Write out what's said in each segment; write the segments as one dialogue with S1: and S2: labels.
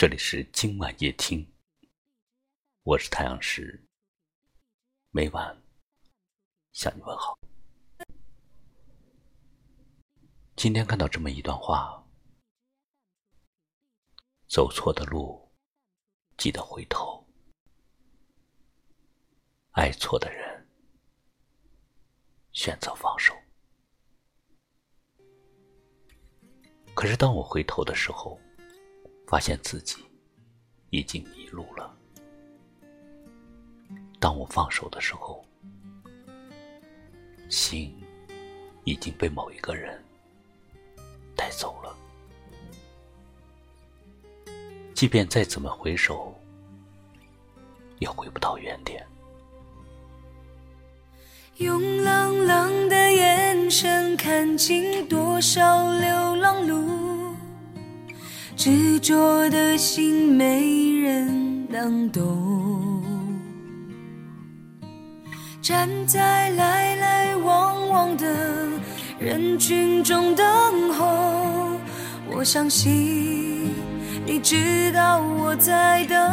S1: 这里是今晚夜听，我是太阳石，每晚向你问好。今天看到这么一段话：走错的路，记得回头；爱错的人，选择放手。可是当我回头的时候，发现自己已经迷路了。当我放手的时候，心已经被某一个人带走了。即便再怎么回首，也回不到原点。
S2: 用冷冷的眼神看尽多少流浪路。执着的心没人能懂，站在来来往往的人群中等候。我相信你知道我在等。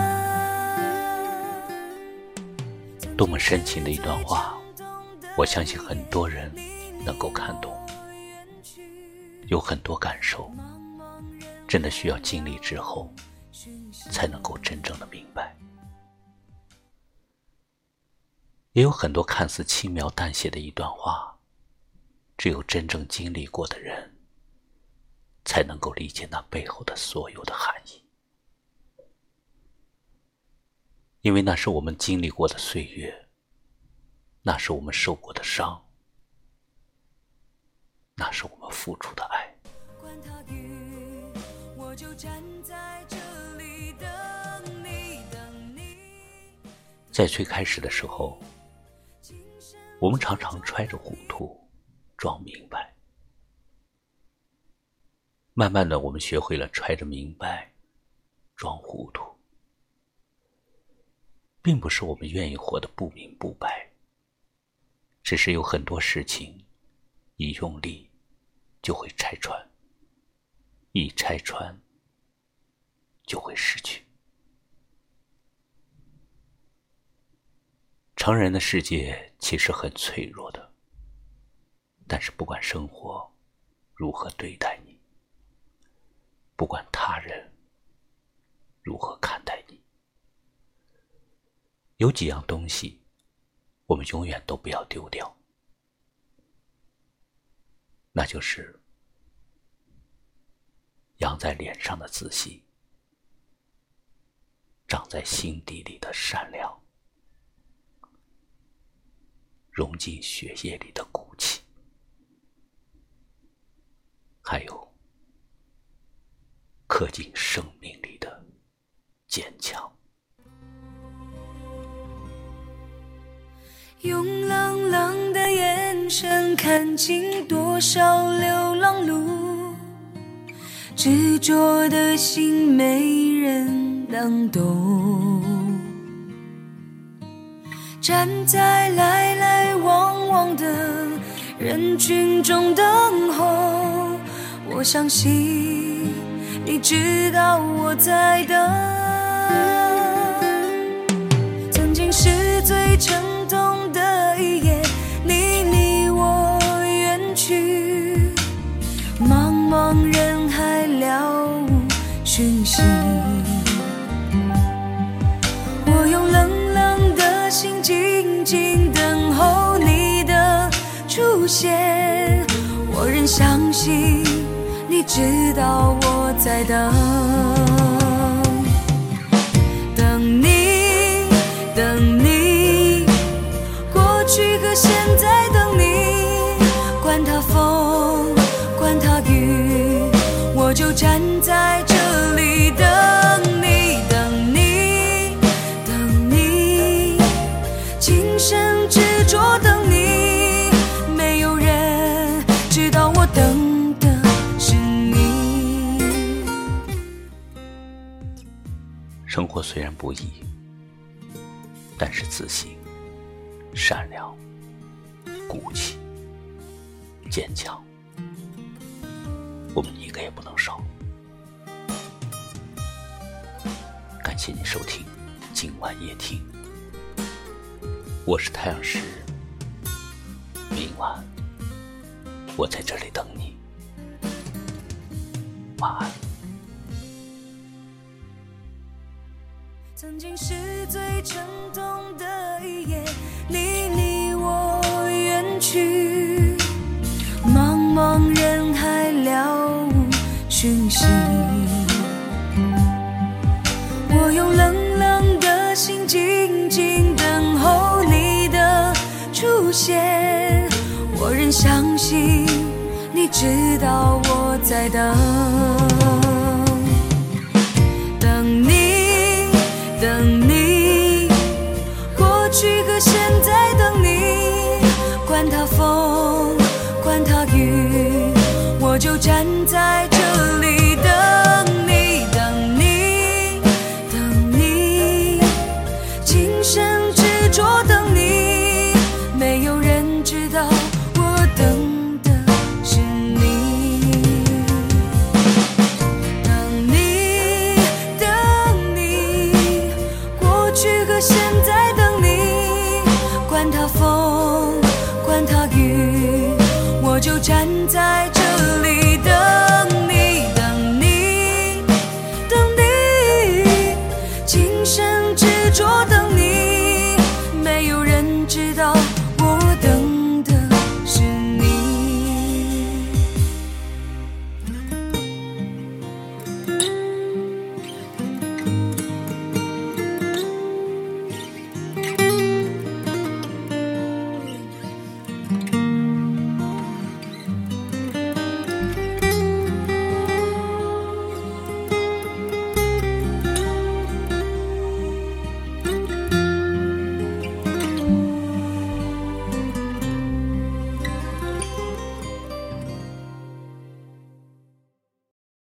S1: 多么深情的一段话，我相信很多人能够看懂，有很多感受。真的需要经历之后，才能够真正的明白。也有很多看似轻描淡写的一段话，只有真正经历过的人，才能够理解那背后的所有的含义。因为那是我们经历过的岁月，那是我们受过的伤，那是我们付出的爱。在最开始的时候，我们常常揣着糊涂装明白。慢慢的，我们学会了揣着明白装糊涂，并不是我们愿意活得不明不白，只是有很多事情一用力就会拆穿，一拆穿就会失去。成人的世界其实很脆弱的，但是不管生活如何对待你，不管他人如何看待你，有几样东西我们永远都不要丢掉，那就是扬在脸上的自信，长在心底里的善良。融进血液里的骨气，还有刻进生命里的坚强。
S2: 用冷冷的眼神看尽多少流浪路，执着的心没人能懂。站在来人群中等候，我相信你知道我在等。曾经是最沉相信，你知道我在等，等你，等你，过去和现在等你，管他风，管他雨，我就站在这生
S1: 活虽然不易，但是自信、善良、骨气、坚强，我们一个也不能少。感谢你收听今晚夜听，我是太阳石，明晚我在这里等你，晚安。
S2: 曾经是最沉痛的一夜，你离我远去，茫茫人海了无讯息。我用冷冷的心静静等候你的出现，我仍相信你知道我在等。管他风管他雨我就站在执着的